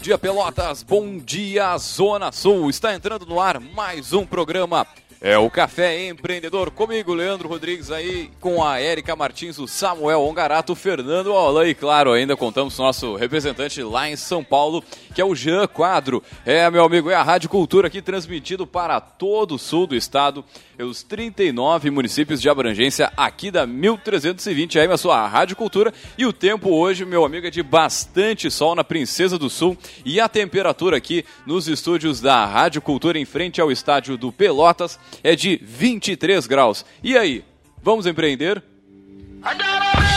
dia Pelotas, bom dia Zona Sul. Está entrando no ar mais um programa é o Café Empreendedor comigo, Leandro Rodrigues aí, com a Érica Martins, o Samuel Ongarato, o Fernando Alain e claro, ainda contamos com o nosso representante lá em São Paulo, que é o Jean Quadro. É, meu amigo, é a Rádio Cultura aqui transmitido para todo o sul do estado, os 39 municípios de abrangência aqui da 1320 aí, a sua Rádio Cultura. E o tempo hoje, meu amigo, é de bastante sol na Princesa do Sul e a temperatura aqui nos estúdios da Rádio Cultura em frente ao estádio do Pelotas é de 23 graus. E aí, vamos empreender? É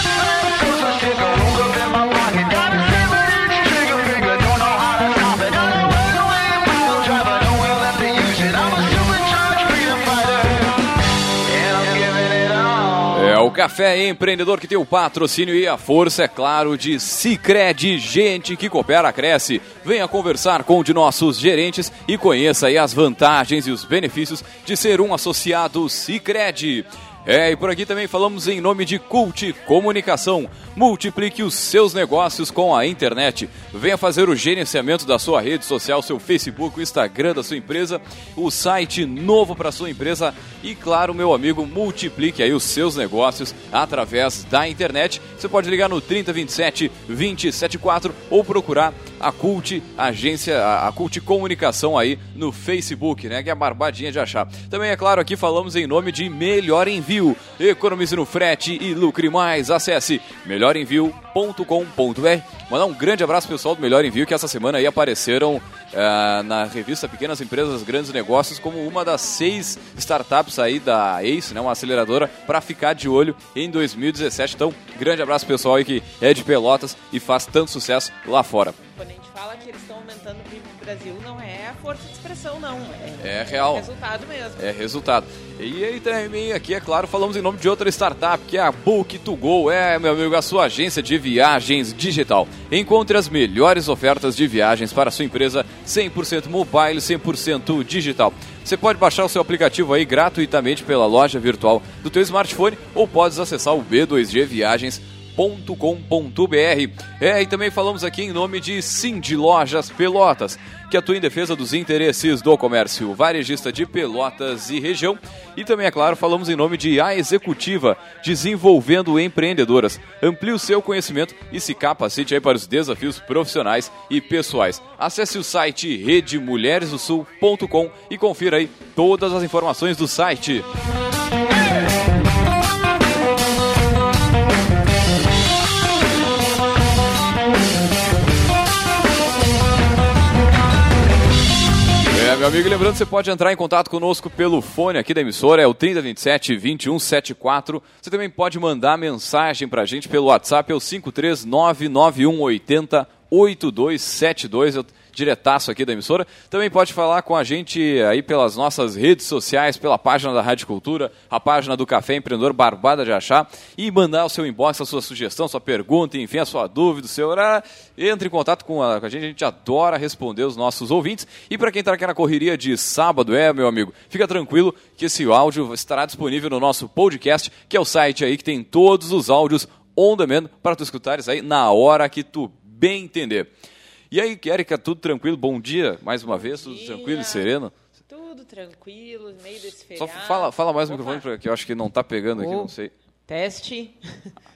Café Empreendedor que tem o patrocínio e a força, é claro, de Cicred, gente que coopera, cresce. Venha conversar com um de nossos gerentes e conheça aí as vantagens e os benefícios de ser um associado Cicred. É, e por aqui também falamos em nome de Cult Comunicação. Multiplique os seus negócios com a internet. Venha fazer o gerenciamento da sua rede social, seu Facebook, o Instagram da sua empresa, o site novo para sua empresa e, claro, meu amigo, multiplique aí os seus negócios através da internet. Você pode ligar no 3027 274 ou procurar a Cult Agência, a Cult Comunicação aí no Facebook, né? Que é a barbadinha de achar. Também, é claro, aqui falamos em nome de Melhor Envio. Economize no frete e lucre mais. Acesse melhorenvio.com.br. Mandar um grande abraço pessoal do Melhor Envio que essa semana aí apareceram uh, na revista Pequenas Empresas, Grandes Negócios como uma das seis startups aí da ACE, né? Uma aceleradora para ficar de olho em 2017. Então, grande abraço pessoal aí que é de Pelotas e faz tanto sucesso lá fora fala que eles estão aumentando o PIB do Brasil, não é a força de expressão, não. É, é real. É resultado mesmo. É resultado. E aí também aqui, é claro, falamos em nome de outra startup, que é a Book2Go. É, meu amigo, a sua agência de viagens digital. Encontre as melhores ofertas de viagens para a sua empresa 100% mobile, 100% digital. Você pode baixar o seu aplicativo aí gratuitamente pela loja virtual do teu smartphone ou podes acessar o B2G Com.br É, e também falamos aqui em nome de Cindy Lojas Pelotas, que atua em defesa dos interesses do comércio varejista de Pelotas e região. E também, é claro, falamos em nome de A Executiva, desenvolvendo empreendedoras. Amplie o seu conhecimento e se capacite aí para os desafios profissionais e pessoais. Acesse o site redemulheresdosul.com e confira aí todas as informações do site. É, meu amigo, lembrando, você pode entrar em contato conosco pelo fone aqui da emissora, é o 3027 2174. Você também pode mandar mensagem pra gente pelo WhatsApp, é o 5399180 8272. Eu diretaço aqui da emissora. Também pode falar com a gente aí pelas nossas redes sociais, pela página da Rádio Cultura, a página do Café Empreendedor Barbada de Achar e mandar o seu inbox, a sua sugestão, sua pergunta, enfim, a sua dúvida, o seu horário. Entre em contato com a, com a gente, a gente adora responder os nossos ouvintes. E para quem está aqui na correria de sábado, é, meu amigo, fica tranquilo que esse áudio estará disponível no nosso podcast, que é o site aí que tem todos os áudios on demand para tu escutares aí na hora que tu bem entender. E aí, Erika, tudo tranquilo? Bom dia, mais uma vez, tudo tranquilo e sereno? Tudo tranquilo, meio desse feriado. Só fala, fala mais no microfone, porque eu acho que não está pegando aqui, não sei. Teste.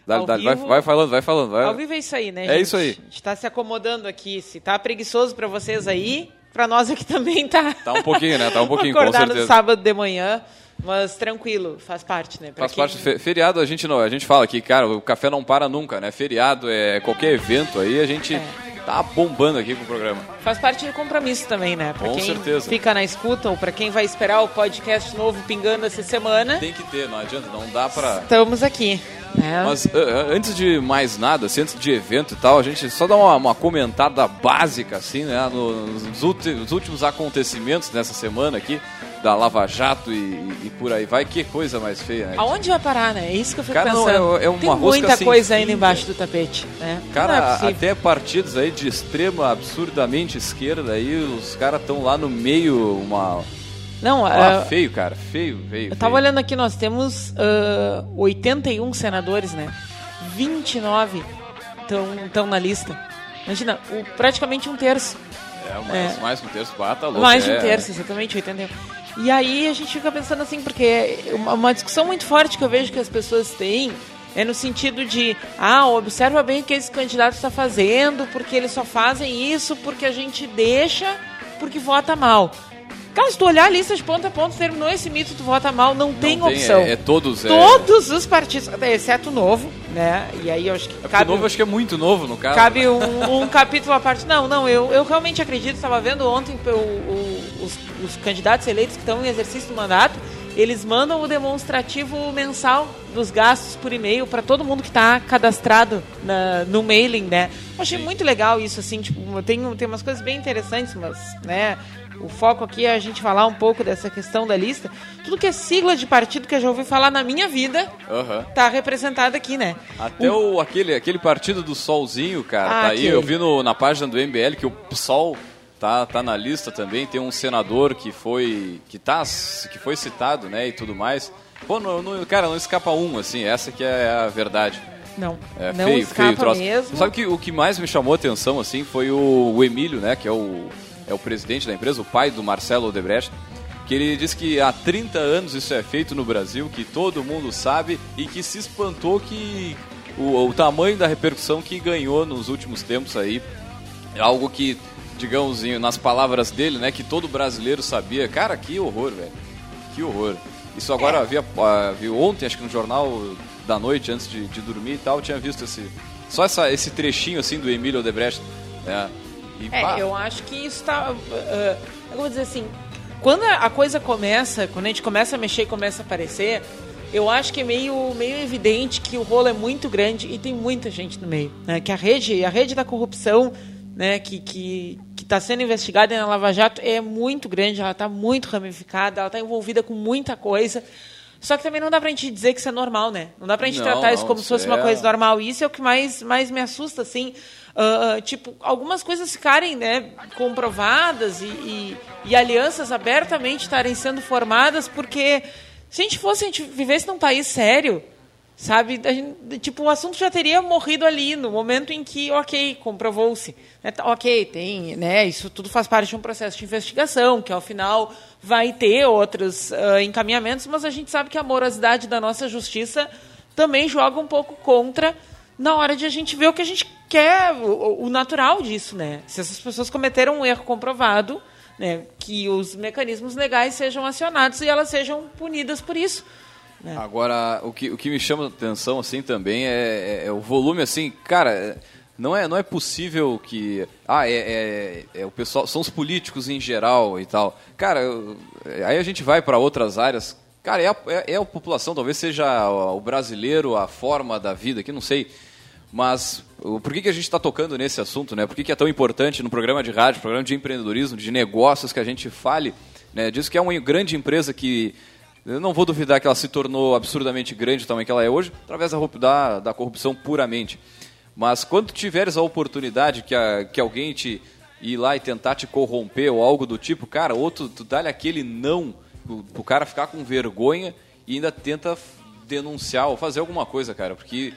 Dá, dá, vai, vai, falando, vai falando. Vai. Ao vivo é isso aí, né, É gente? isso aí. A gente está se acomodando aqui. Se tá preguiçoso para vocês aí, para nós aqui também tá. Tá um pouquinho, né? Tá um pouquinho, com Acordar certeza. no sábado de manhã. Mas tranquilo, faz parte, né? Pra Faz quem- parte. fe- Feriado, a gente não, a gente fala que, cara, o café não para nunca, né? Feriado é qualquer evento aí, a gente É. tá bombando aqui com o programa. Faz parte do compromisso também, né? Pra Com quem certeza. fica na escuta ou pra quem vai esperar o podcast novo pingando essa semana, Tem que ter, não adianta, não dá pra. estamos aqui. Né? Mas ah, ah, antes de mais nada, assim, antes de evento e tal, a gente só dá uma, uma comentada básica, assim, né? Nos últimos acontecimentos dessa semana aqui, da Lava Jato e, e por aí vai. Que coisa mais feia, né? Aonde vai parar, né? É isso que eu fico Cara, não, pensando. é- é uma Tem muita sem coisa ainda embaixo do tapete, né? Não é Cara, possível. até partidos aí de extrema, absurdamente esquerda, aí os caras estão lá no meio, uma... Não, Ah, feio, cara, feio, feio. eu tava feio. olhando aqui, nós temos ah, 81 senadores, né? 29 estão na lista. Imagina, o, praticamente um terço. É, mais, é. mais um terço, bata louco. Mais de um é. terço, exatamente, 81. E aí a gente fica pensando assim, porque uma, uma discussão muito forte que eu vejo que as pessoas têm é no sentido de, ah, observa bem o que esse candidato está fazendo, porque eles só fazem isso porque a gente deixa, porque vota mal. Cara, se tu olhar a lista de ponta a ponta, terminou esse mito, tu vota mal, não, não tem, tem, opção. É, é todos, é... Todos os partidos, exceto o novo, né? E aí eu acho que. É cabe, o novo acho que é muito novo, no caso. Cabe um, um capítulo à parte. Não, não, eu, eu realmente acredito, estava vendo ontem o, o, os, os candidatos eleitos que estão em exercício do mandato eles mandam o demonstrativo mensal dos gastos por e-mail para todo mundo que está cadastrado na, no mailing, né? Eu achei Sim. muito legal isso, assim, tipo, tem, tem umas coisas bem interessantes, mas, né, o foco aqui é a gente falar um pouco dessa questão da lista. Tudo que é sigla de partido que eu já ouvi falar na minha vida uhum. tá representado aqui, né? Até o, o aquele, aquele partido do Solzinho, cara, ah, tá aí. Eu vi no, na página do MBL que o PSOL tá, tá na lista também. Tem um senador que foi que tá que foi citado, né, e tudo mais. Pô, não, não, cara, não escapa um, assim. Essa que é a verdade. Não, é, não feio, escapa feio mesmo. Sabe que o que mais me chamou a atenção, assim, foi o, o Emílio, né, que é o, é o presidente da empresa, o pai do Marcelo Odebrecht, que ele disse que há 30 anos isso é feito no Brasil, que todo mundo sabe e que se espantou que o, o tamanho da repercussão que ganhou nos últimos tempos aí, é algo que digamos, nas palavras dele, né, que todo brasileiro sabia. Cara, que horror, velho. Que horror. Isso agora, é. havia, uh, viu ontem, acho que no jornal da noite, antes de, de dormir e tal, tinha visto esse, só essa, esse trechinho, assim, do Emílio Odebrecht. Né? E, é, eu acho que isso tá... Uh, eu vou dizer assim, quando a coisa começa, quando a gente começa a mexer e começa a aparecer, eu acho que é meio, meio evidente que o rolo é muito grande e tem muita gente no meio. Né? Que a rede, a rede da corrupção né, que, que, está sendo investigada na Lava Jato é muito grande, ela está muito ramificada, ela está envolvida com muita coisa. Só que também não dá para a gente dizer que isso é normal, né? Não dá para a gente não, tratar isso como se fosse é... uma coisa normal. Isso é o que mais, mais me assusta, assim. Uh, tipo, algumas coisas ficarem né, comprovadas e, e, e, alianças abertamente estarem sendo formadas, porque se a gente fosse, a gente vivesse num país sério, Sabe? Gente, tipo, o assunto já teria morrido ali no momento em que, ok, comprovou-se. Né? Tá, ok, tem, né? Isso tudo faz parte de um processo de investigação, que ao final vai ter outros uh, encaminhamentos, mas a gente sabe que a morosidade da nossa justiça também joga um pouco contra na hora de a gente ver o que a gente quer, o, o natural disso, né? Se essas pessoas cometeram um erro comprovado, né, que os mecanismos legais sejam acionados e elas sejam punidas por isso. É. Agora, o que, o que me chama a atenção assim também é, é, é o volume assim, cara, não é, não é possível que. Ah, é, é, é, o pessoal. São os políticos em geral e tal. Cara, aí a gente vai para outras áreas. Cara, é a, é, é a população, talvez seja o brasileiro, a forma da vida, que não sei. Mas por que, que a gente está tocando nesse assunto, né? Por que, que é tão importante no programa de rádio, programa de empreendedorismo, de negócios, que a gente fale né, que é uma grande empresa que eu não vou duvidar que ela se tornou absurdamente grande também que ela é hoje, através da, da corrupção puramente. Mas quando tiveres a oportunidade que, a, que alguém te ir lá e tentar te corromper ou algo do tipo, cara, outro, tu dá-lhe aquele não, o, cara ficar com vergonha e ainda tenta denunciar ou fazer alguma coisa, cara, porque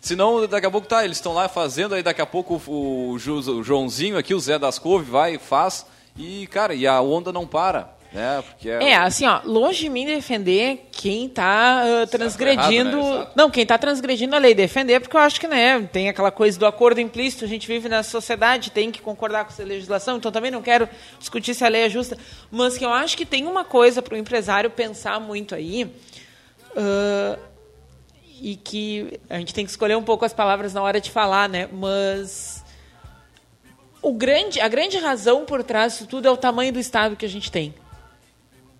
senão daqui a pouco tá, eles estão lá fazendo, aí daqui a pouco o, o, o Joãozinho aqui, o Zé das Couve, vai, faz, e cara, e a onda não para. É, porque é... é, assim, ó, longe de mim defender quem está uh, transgredindo. Errado, né? Não, quem está transgredindo a lei. Defender, porque eu acho que né, tem aquela coisa do acordo implícito, a gente vive na sociedade, tem que concordar com essa legislação, então também não quero discutir se a lei é justa. Mas que eu acho que tem uma coisa para o empresário pensar muito aí. Uh, e que a gente tem que escolher um pouco as palavras na hora de falar, né? Mas o grande, a grande razão por trás disso tudo é o tamanho do Estado que a gente tem.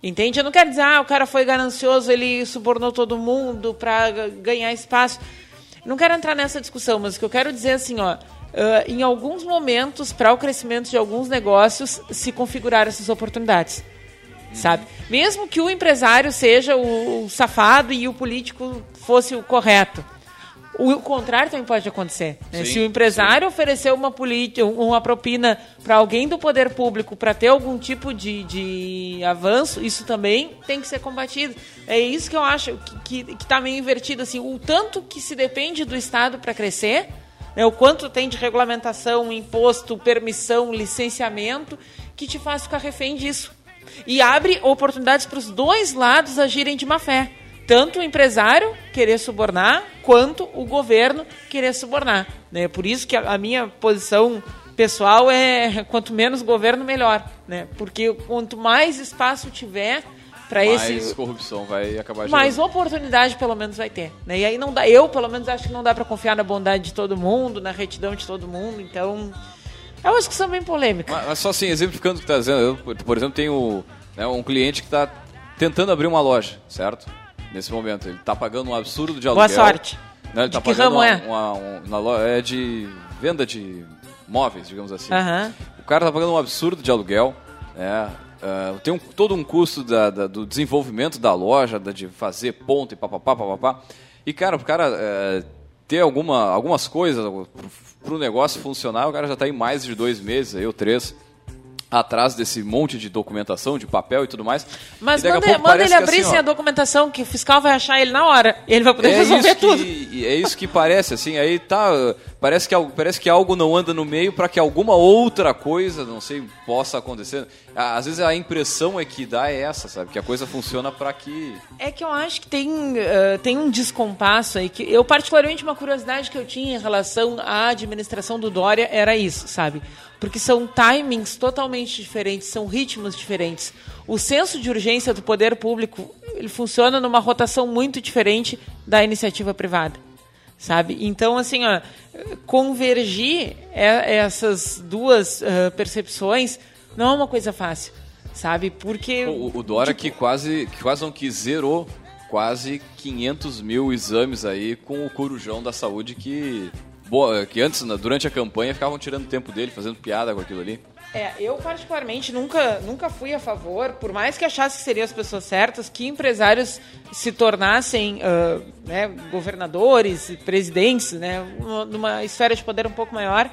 Entende? Eu não quero dizer, ah, o cara foi ganancioso, ele subornou todo mundo para ganhar espaço. Não quero entrar nessa discussão, mas o que eu quero dizer é assim, ó, uh, em alguns momentos, para o crescimento de alguns negócios, se configurar essas oportunidades. Sabe? Mesmo que o empresário seja o, o safado e o político fosse o correto. O contrário também pode acontecer. Né? Sim, Se o empresário sim. oferecer uma, uma propina para alguém do poder público para ter algum tipo de, de avanço, isso também tem que ser combatido. É isso que eu acho que está meio invertido. Assim, o tanto que se depende do Estado para crescer, né, o quanto tem de regulamentação, imposto, permissão, licenciamento, que te faz ficar refém disso. E abre oportunidades para os dois lados agirem de má fé. Tanto o empresário querer subornar, quanto o governo querer subornar. Né? Por isso que a, a minha posição pessoal é quanto menos governo, melhor. Né? Porque quanto mais espaço tiver para esse. Mais corrupção vai acabar Mais oportunidade, pelo menos, vai ter. Né? E aí não dá. Eu, pelo menos, acho que não dá para confiar na bondade de todo mundo, na retidão de todo mundo. Então. É uma discussão bem polêmica. Mas, mas só assim, exemplificando o que está dizendo, eu, por exemplo, tenho né, um cliente que está tentando abrir uma loja, certo? Nesse momento. Ele está pagando um absurdo de aluguel. Boa sorte. Né, ele de tá que ramo uma, é? Uma, é de venda de móveis, digamos assim. Aham. O cara tá pagando um absurdo de aluguel, né? Ah, tem um, todo um custo da- da- do desenvolvimento da loja, da- de fazer ponto e papapá, papapá. E, cara, o cara eh, ter alguma, algumas coisas para o negócio funcionar, o cara já está em mais de dois meses, aí, ou três, atrás desse monte de documentação, de papel e tudo mais. Mas manda, manda ele que, abrir assim, sem a documentação, que o fiscal vai achar ele na hora. E ele vai poder é resolver isso tudo. que é isso que parece assim aí tá parece que algo parece que algo não anda no meio para que alguma outra coisa não sei possa acontecer às vezes a impressão é que dá é essa sabe que a coisa funciona para que É que eu acho que tem, eh, tem um descompasso aí. que Eu, particularmente, uma curiosidade que eu tinha em relação à administração do Dória era isso, sabe? Porque são timings totalmente diferentes, são ritmos diferentes. O senso de urgência do poder público ele funciona numa rotação muito diferente da iniciativa privada. Sabe? Então, assim, ó, convergir é- essas duas eh, percepções não é uma coisa fácil, sabe? Porque. o, o Dória que quase que quase não quis zerou quase 500 mil exames aí com o corujão da saúde que boa, que antes durante a campanha ficavam tirando tempo dele fazendo piada com aquilo ali É, eu particularmente nunca, nunca fui a favor, por mais que achasse que seriam as pessoas certas, que empresários se tornassem ah, né, governadores, presidentes, né, numa- esfera de poder um pouco maior,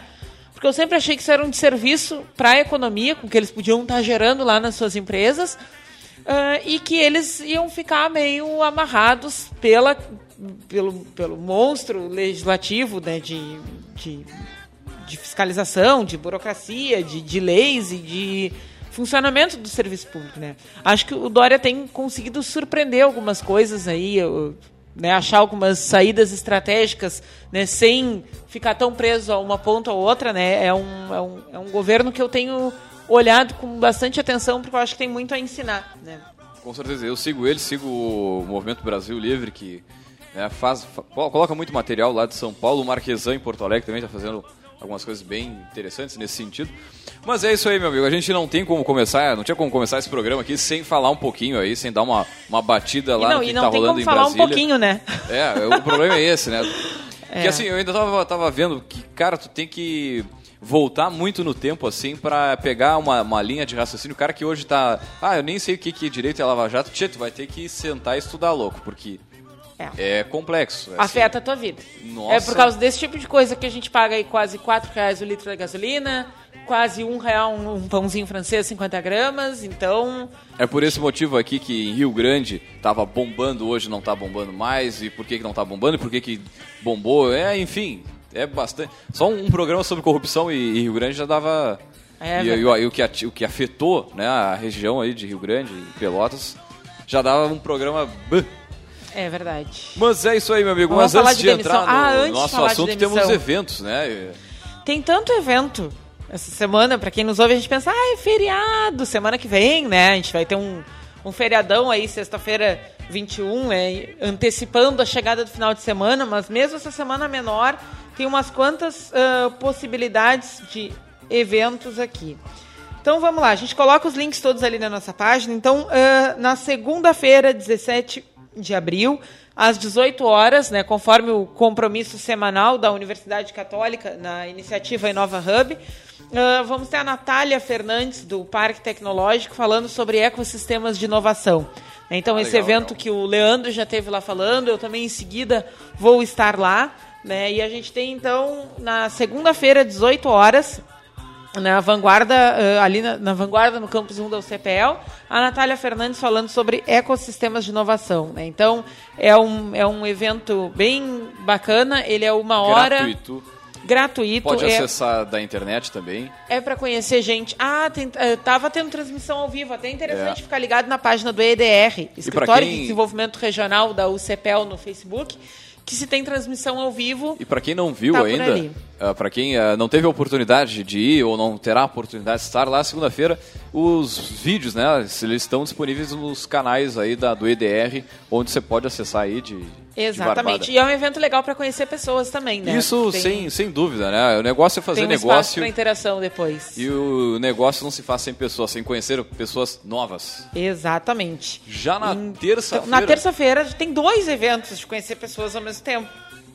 porque eu sempre achei que isso era um desserviço para a economia, com que eles podiam estar gerando lá nas suas empresas, ah, e que eles iam ficar meio amarrados pela, pelo, pelo monstro legislativo né, de, de de fiscalização, de burocracia, de, de leis e de funcionamento do serviço público, né? Acho que o Dória tem conseguido surpreender algumas coisas aí, eu- né, achar algumas saídas estratégicas, né, sem ficar tão preso a uma ponta ou outra, né? É um, é um, é um governo que eu tenho olhado com bastante atenção porque eu acho que tem muito a ensinar, né? Com certeza, eu sigo ele, sigo o Movimento Brasil Livre, que né, faz, fa- coloca muito material lá de São Paulo, o Marquesan em Porto Alegre também está fazendo algumas coisas bem interessantes nesse sentido. Mas é isso aí, meu amigo, a gente não tem como começar, não tinha como começar esse programa aqui sem falar um pouquinho aí, sem dar uma, uma batida lá e não, no que e não tá tem rolando como em falar Brasília. um pouquinho, né? É, o problema é esse, né? É. Que assim, eu ainda tava, tava vendo que, cara, tu tem que voltar muito no tempo, assim, pra pegar uma, uma linha de raciocínio. O cara que hoje tá. Ah, eu nem sei o que, que é direito é Lava Jato. Tchê, tu vai ter que sentar e estudar, louco, porque É. é complexo. é assim. Afeta a tua vida. Nossa. É por causa desse tipo de coisa que a gente paga aí quase 4 reais o litro da gasolina, quase um real um, um pãozinho francês, 50 gramas, então... É por esse motivo aqui que em Rio Grande tava bombando, hoje não tá bombando mais, e por que, que não tá bombando, e por que, que bombou, é, enfim, é bastante. Só um programa sobre corrupção e, e Rio Grande já dava. É e, e o, e o que, o que afetou né, a região aí de Rio Grande e Pelotas já dava um programa. É verdade. Mas é isso aí, meu amigo. Vamos Mas antes de de, entrar no Ah, antes nosso falar de assunto, temos eventos, né? Tem tanto evento essa semana, pra quem nos ouve, a gente pensa, ah, é feriado, semana que vem, né? A gente vai ter um, um feriadão aí, sexta-feira 21, né? Antecipando a chegada do final de semana, mas mesmo essa semana menor, tem umas quantas ah, possibilidades de eventos aqui. Então vamos lá, a gente coloca os links todos ali na nossa página. Então, ah, na segunda-feira, 17 de abril, às 18 horas, né, conforme o compromisso semanal da Universidade Católica na iniciativa Inova Hub, ah, vamos ter a Natália Fernandes, do Parque Tecnológico, falando sobre ecossistemas de inovação. Então, Ah, esse legal, evento legal. que o Leandro já teve lá falando, eu também em seguida vou estar lá. Né, e a gente tem, então, na segunda-feira, 18 horas, na vanguarda, eh, ali na, na vanguarda, no campus 1 da UCPL, a Natália Fernandes falando sobre ecossistemas de inovação. Né? Então, é um, é um evento bem bacana, ele é uma hora... Gratuito. gratuito. Pode é, acessar da internet também. é para conhecer gente. Ah, tem, eh, tava tendo transmissão ao vivo, até interessante É. ficar ligado na página do EDR, Escritório quem- de Desenvolvimento Regional da UCPEL no Facebook, que se tem transmissão ao vivo. E para quem não viu Tá ainda, ali. para quem ah, não teve a oportunidade de ir ou não terá a oportunidade de estar lá segunda-feira, os vídeos, né, eles estão disponíveis nos canais aí da, do EDR, onde você pode acessar aí de Exatamente. E é um evento legal para conhecer pessoas também, né? Isso Tem- sem, sem dúvida, né? O negócio é fazer tem um negócio para interação depois. e o negócio não se faz sem pessoas, sem conhecer pessoas novas. Exatamente. Já na Em- terça-feira. Na terça-feira tem dois eventos de conhecer pessoas ao mesmo tempo.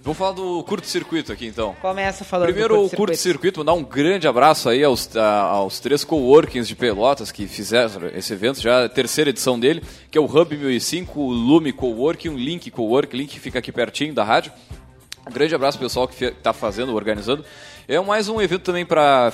Vamos falar do curto-circuito aqui então. Começa falando Primeiro, do o curto-circuito. curto-circuito, mandar um grande abraço aí aos, a- aos três coworkings de Pelotas que fizeram esse evento, já é a terceira edição dele, que é o Hub 1005, o Lume Coworking, o Link Coworking, Link fica aqui pertinho da rádio. Um grande abraço pessoal que está fazendo, organizando. É mais um evento também para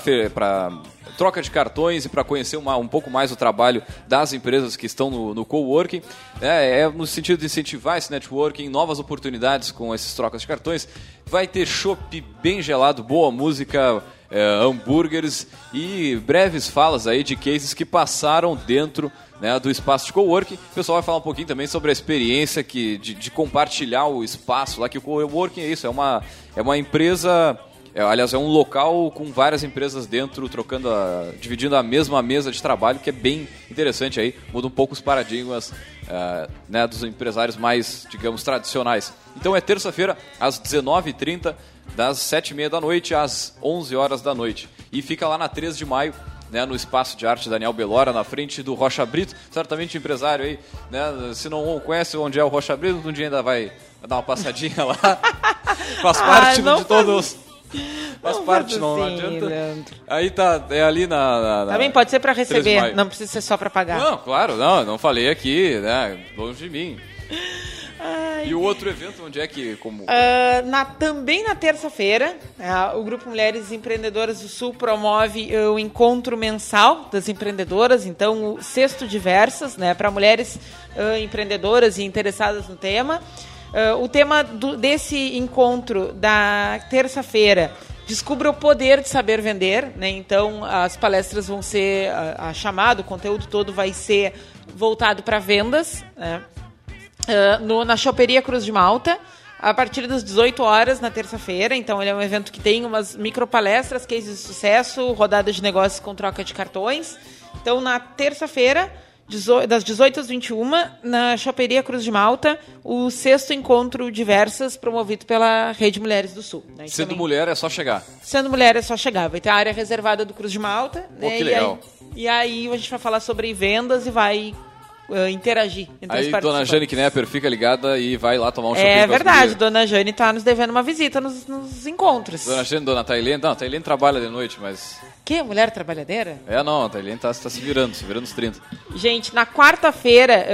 troca de cartões e para conhecer uma- um pouco mais o trabalho das empresas que estão no, no coworking. É, é no sentido de incentivar esse networking, novas oportunidades com essas trocas de cartões. Vai ter chopp bem gelado, boa música, é, hambúrgueres e breves falas aí de cases que passaram dentro né, do espaço de coworking. O pessoal vai falar um pouquinho também sobre a experiência que, de, de compartilhar o espaço lá, que o coworking é isso, é uma, é uma empresa, é, aliás, é um local com várias empresas dentro, trocando, a, dividindo a mesma mesa de trabalho, que é bem interessante aí, muda um pouco os paradigmas ah, né, dos empresários mais, digamos, tradicionais. Então é terça-feira, às 19h30, das 7h30 da noite às 11 horas da noite. E fica lá na 13 de maio, né, no Espaço de Arte Daniel Belora, na frente do Rocha Brito, certamente empresário aí, né, se não conhece onde é o Rocha Brito, um dia ainda vai dar uma passadinha lá, faz parte Ah, não de todos, faz não parte, não assim, adianta. Leandro. Aí tá, é ali na... na- na- Também pode ser para 13 de receber, não precisa ser só para pagar. Não, claro, não, não falei aqui, né, longe de mim. E o outro evento, onde é que, como... Ah, na- também na terça-feira, ah, o Grupo Mulheres Empreendedoras do Sul promove ah, o encontro mensal das empreendedoras, então o Sexto Diversas, né, para mulheres ah, empreendedoras e interessadas no tema. Ah, o tema do- desse encontro da terça-feira Descubra o poder de saber vender, né? Então as palestras vão ser a, a chamada, o conteúdo todo vai ser voltado para vendas, né? Ah, no- na Choperia Cruz de Malta, a partir das 18 horas na terça-feira. Então, ele é um evento que tem umas micropalestras, cases de sucesso, rodada de negócios com troca de cartões. Então, na terça-feira, das 18 às 21, na Choperia Cruz de Malta, o sexto encontro diversas promovido pela Rede Mulheres do Sul. né? Sendo Também- mulher é só chegar. Sendo mulher é só chegar. Vai ter a área reservada do Cruz de Malta. Pô, né? que E legal. aí- E aí, a gente vai falar sobre vendas e vai ah, interagir entre Aí os dona. Jane Knepper fica ligada e vai lá tomar um shopping É verdade, dona Jane tá nos devendo uma visita nos, nos encontros. Dona Jane, dona Tailene, não, a Tailene trabalha de noite, mas... Que mulher trabalhadeira? É, não, a Tailene tá, tá se virando, se virando os 30. Gente, na quarta-feira,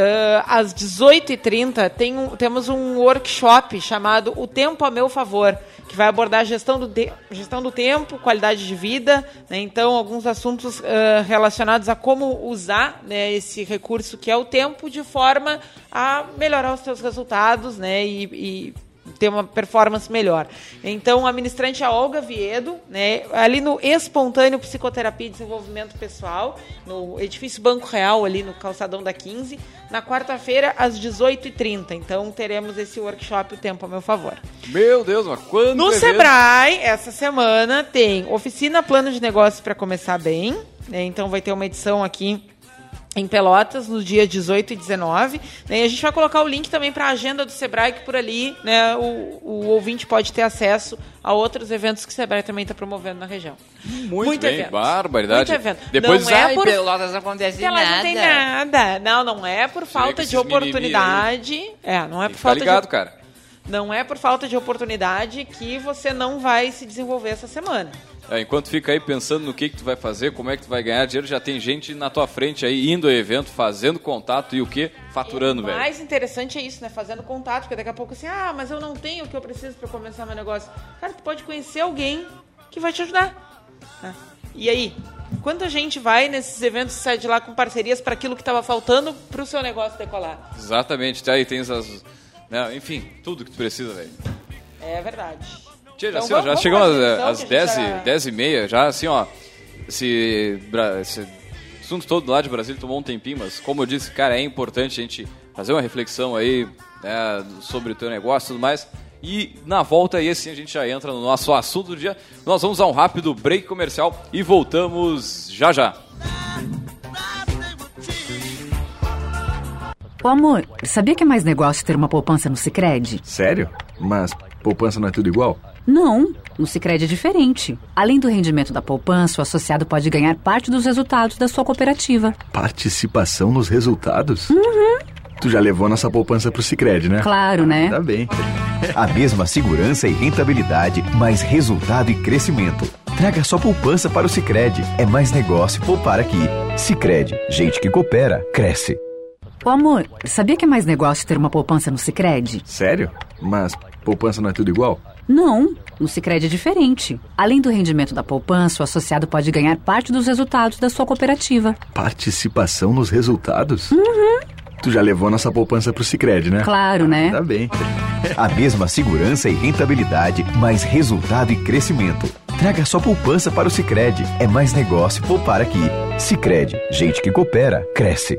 ah, às 18h30, tem um- temos um workshop chamado O Tempo a Meu Favor, que vai abordar a gestão do, de- gestão do tempo, qualidade de vida, né? então alguns assuntos ah, relacionados a como usar né, esse recurso que é o tempo de forma a melhorar os seus resultados né, e, e ter uma performance melhor. Então, a ministrante é a Olga Viedo, né, ali no Espontâneo Psicoterapia e Desenvolvimento Pessoal, no edifício Banco Real, ali no calçadão da 15, na quarta-feira, às 18h30. Então, teremos esse workshop O Tempo a Meu Favor. Meu Deus, mas quando No Sebrae, essa semana, tem oficina Plano de Negócios para começar bem. né, Então, vai ter uma edição aqui em Pelotas, no dia 18 e 19. né, E a gente vai colocar o link também para a agenda do Sebrae, que por ali né, o, o ouvinte pode ter acesso a outros eventos que o Sebrae também está promovendo na região. Muito, bem, evento. barbaridade. Muito evento. Depois Não é ai, por- Pelotas não acontece Ela nada. não tem nada. Não, não é por falta de oportunidade. É, não é por falta ligado, de cara. não é por falta de oportunidade que você não vai se desenvolver essa semana. É, enquanto fica aí pensando no que, que tu vai fazer, como é que tu vai ganhar dinheiro, já tem gente na tua frente aí indo ao evento, fazendo contato e o que? Faturando, o velho. mais interessante é isso, né? Fazendo contato, porque daqui a pouco assim, ah, mas eu não tenho o que eu preciso para começar meu negócio. Cara, tu pode conhecer alguém que vai te ajudar. né? E aí, quanta gente vai nesses eventos e sai de lá com parcerias para aquilo que estava faltando para o seu negócio decolar? Exatamente, tá aí, tem as. né, enfim, tudo que tu precisa, velho. É verdade. Tia, já, Então assim, ó, vamos- já vamos chegamos às, então, às que a 10, gente e- já- 10 e meia, já assim, ó. Esse, esse assunto todo lá de Brasília tomou um tempinho, mas como eu disse, cara, é importante a gente fazer uma reflexão aí né, sobre o teu negócio e tudo mais. E na volta aí sim a gente já entra no nosso assunto do dia. Nós vamos a um rápido break comercial e voltamos já já. Ô amor, sabia que é mais negócio ter uma poupança no Sicredi? Sério? Mas poupança não é tudo igual? Não, no Sicredi é diferente. Além do rendimento da poupança, o associado pode ganhar parte dos resultados da sua cooperativa. Participação nos resultados? Uhum. Tu já levou nossa poupança pro Cicred, né? Claro, né? Tá bem. A mesma segurança e rentabilidade, mais resultado e crescimento. Traga sua poupança para o Sicredi. É mais negócio poupar aqui. Sicredi, gente que coopera, cresce. Ô amor, sabia que é mais negócio ter uma poupança no Sicredi? Sério? Mas poupança não é tudo igual? Não, no Sicredi é diferente. Além do rendimento da poupança, o associado pode ganhar parte dos resultados da sua cooperativa. Participação nos resultados? Uhum. Tu já levou nossa poupança pro Cicred, né? Claro, né? Tá bem. A mesma segurança e rentabilidade, mais resultado e crescimento. Traga sua poupança para o Sicredi. É mais negócio poupar aqui. Sicredi, gente que coopera, cresce.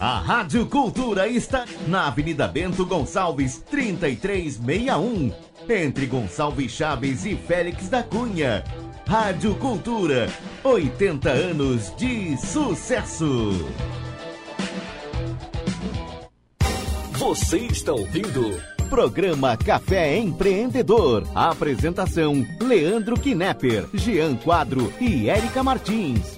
A Rádio Cultura está na Avenida Bento Gonçalves, 3361, entre Gonçalves Chaves e Félix da Cunha. Rádio Cultura, 80 anos de sucesso. Você está ouvindo? Programa Café Empreendedor. Apresentação: Leandro Knepper, Jean Quadro e Érica Martins.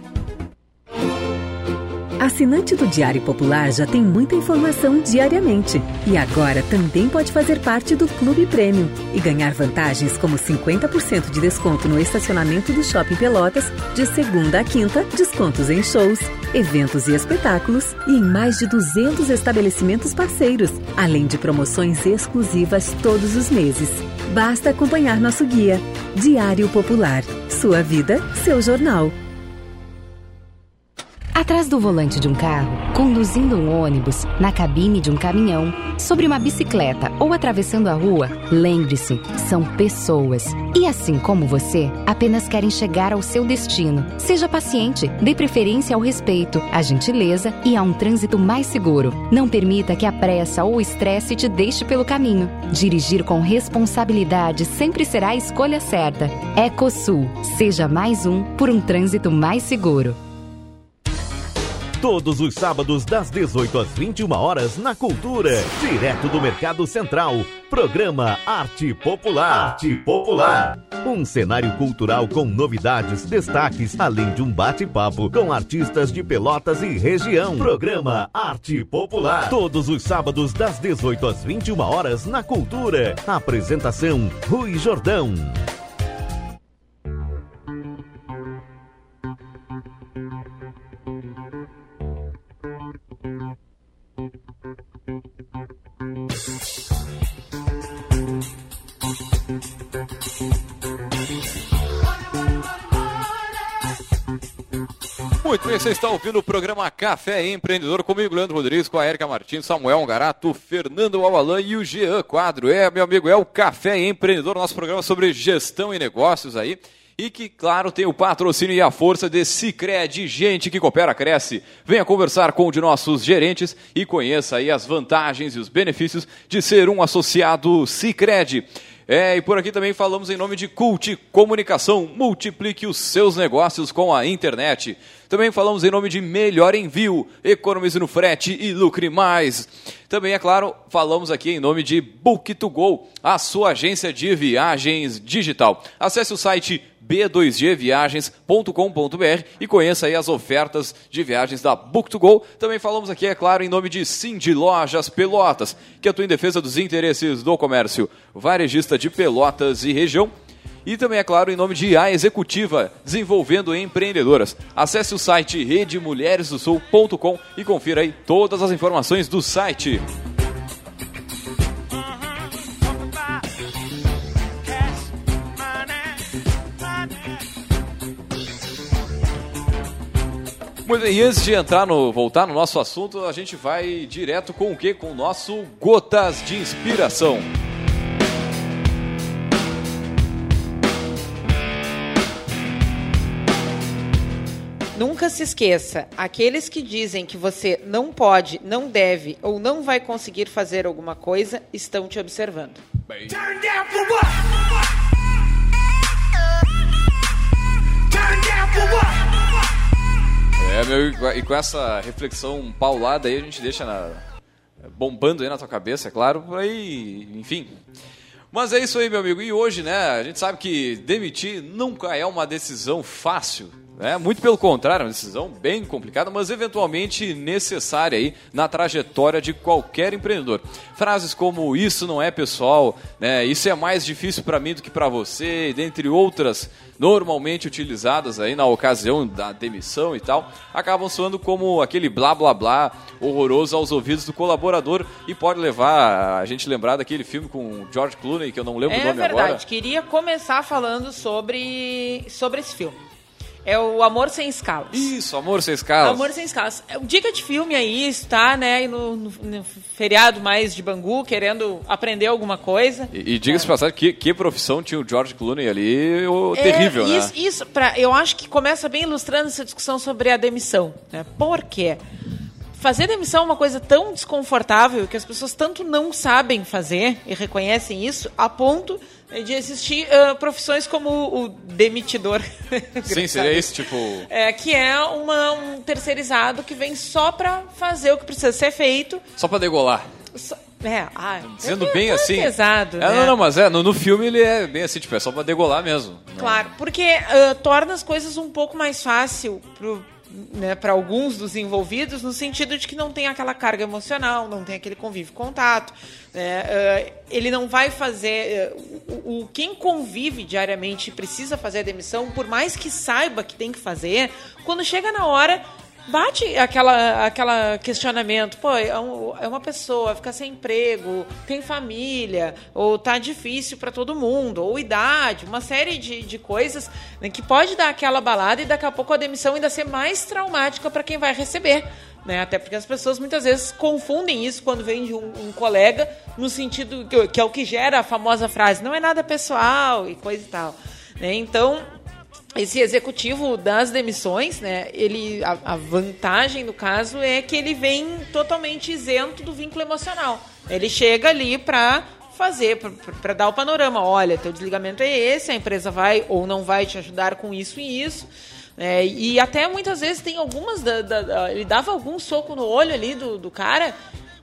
Assinante do Diário Popular já tem muita informação diariamente. E agora também pode fazer parte do Clube Prêmio e ganhar vantagens como 50% de desconto no estacionamento do Shopping Pelotas, de segunda a quinta, descontos em shows, eventos e espetáculos e em mais de 200 estabelecimentos parceiros, além de promoções exclusivas todos os meses. Basta acompanhar nosso guia. Diário Popular. Sua vida, seu jornal. Atrás do volante de um carro, conduzindo um ônibus, na cabine de um caminhão, sobre uma bicicleta ou atravessando a rua, lembre-se, são pessoas. E assim como você, apenas querem chegar ao seu destino. Seja paciente, dê preferência ao respeito, à gentileza e a um trânsito mais seguro. Não permita que a pressa ou o estresse te deixe pelo caminho. Dirigir com responsabilidade sempre será a escolha certa. Ecosul, seja mais um por um trânsito mais seguro. Todos os sábados, das 18 às 21 horas, na Cultura. Direto do Mercado Central. Programa Arte Popular. Arte Popular. Um cenário cultural com novidades, destaques, além de um bate-papo com artistas de Pelotas e região. Programa Arte Popular. Todos os sábados, das 18 às 21 horas, na Cultura. Apresentação: Rui Jordão. Você está ouvindo o programa Café Empreendedor comigo, Leandro Rodrigues, com a Erika Martins, Samuel Garato, Fernando Alalan e o Jean Quadro. É, meu amigo, é o Café Empreendedor, nosso programa sobre gestão e negócios aí. E que, claro, tem o patrocínio e a força de Cicred, gente que coopera, cresce. Venha conversar com um de nossos gerentes e conheça aí as vantagens e os benefícios de ser um associado Cicred. É, e por aqui também falamos em nome de Cult Comunicação. Multiplique os seus negócios com a internet. Também falamos em nome de Melhor Envio, economize no frete e lucre mais. Também, é claro, falamos aqui em nome de Book2Go, a sua agência de viagens digital. Acesse o site b2gviagens.com.br e conheça aí as ofertas de viagens da Book2Go. Também falamos aqui, é claro, em nome de Cindy Lojas Pelotas, que atua em defesa dos interesses do comércio varejista de Pelotas e região. E também, é claro, em nome de A Executiva, desenvolvendo empreendedoras. Acesse o site redemulheresdosul.com e confira aí todas as informações do site. Muito bem, e antes de entrar no, voltar no nosso assunto, a gente vai direto com o quê? Com o nosso Gotas de Inspiração. Nunca se esqueça, aqueles que dizem que você não pode, não deve ou não vai conseguir fazer alguma coisa estão te observando. Bem. Turn down for what? Turn down for what? É, meu, e com essa reflexão paulada aí, a gente deixa na, bombando aí na tua cabeça, é claro, aí, enfim. Mas é isso aí, meu amigo. E hoje, né, a gente sabe que demitir nunca é uma decisão fácil. Né? Muito pelo contrário, é uma decisão bem complicada, mas eventualmente necessária aí na trajetória de qualquer empreendedor. Frases como isso não é pessoal, né? isso é mais difícil para mim do que para você, dentre outras normalmente utilizadas aí na ocasião da demissão e tal, acabam soando como aquele blá blá blá horroroso aos ouvidos do colaborador e pode levar a gente lembrar daquele filme com George Clooney, que eu não lembro é o nome verdade. agora. É verdade, queria começar falando sobre, sobre esse filme. É o Amor Sem Escalas. Isso, Amor Sem Escalas. Amor Sem Escalas. É, dica de filme aí, está, né, no, no, no, feriado mais de Bangu, querendo aprender alguma coisa. E, e diga-se é. passagem, que, que profissão tinha o George Clooney ali, o é, terrível, isso, né? Isso, pra, eu acho que começa bem ilustrando essa discussão sobre a demissão, né? Por quê? fazer demissão é uma coisa tão desconfortável que as pessoas tanto não sabem fazer e reconhecem isso a ponto de existir uh, profissões como o demitidor. Sim, seria esse tipo. É, que é uma, um terceirizado que vem só para fazer o que precisa ser feito. Só para degolar. Só, é, ah, Dizendo é, bem é assim. Pesado, é, né? Não, não, mas é, no, no, filme ele é bem assim, tipo, é só pra degolar mesmo. Claro, porque uh, torna as coisas um pouco mais fácil pro, né, para alguns dos envolvidos, no sentido de que não tem aquela carga emocional, não tem aquele convívio contato. Né, uh, ele não vai fazer. O, o, quem convive diariamente precisa fazer a demissão, por mais que saiba que tem que fazer, quando chega na hora, bate aquela, aquela questionamento, pô, é, um, é, uma pessoa, fica sem emprego, tem família, ou tá difícil para todo mundo, ou idade, uma série de, de coisas né, que pode dar aquela balada e daqui a pouco a demissão ainda ser mais traumática para quem vai receber. Né? Até porque as pessoas muitas vezes confundem isso quando vem de um, um colega, no sentido que, que, é o que gera a famosa frase, não é nada pessoal e coisa e tal. Né? Então, esse executivo das demissões, né, ele, a, a, vantagem do caso é que ele vem totalmente isento do vínculo emocional. Ele chega ali para fazer, para dar o panorama. Olha, teu desligamento é esse, a empresa vai ou não vai te ajudar com isso e isso. É, e até muitas vezes tem algumas. Da, da, da, ele dava algum soco no olho ali do, do cara,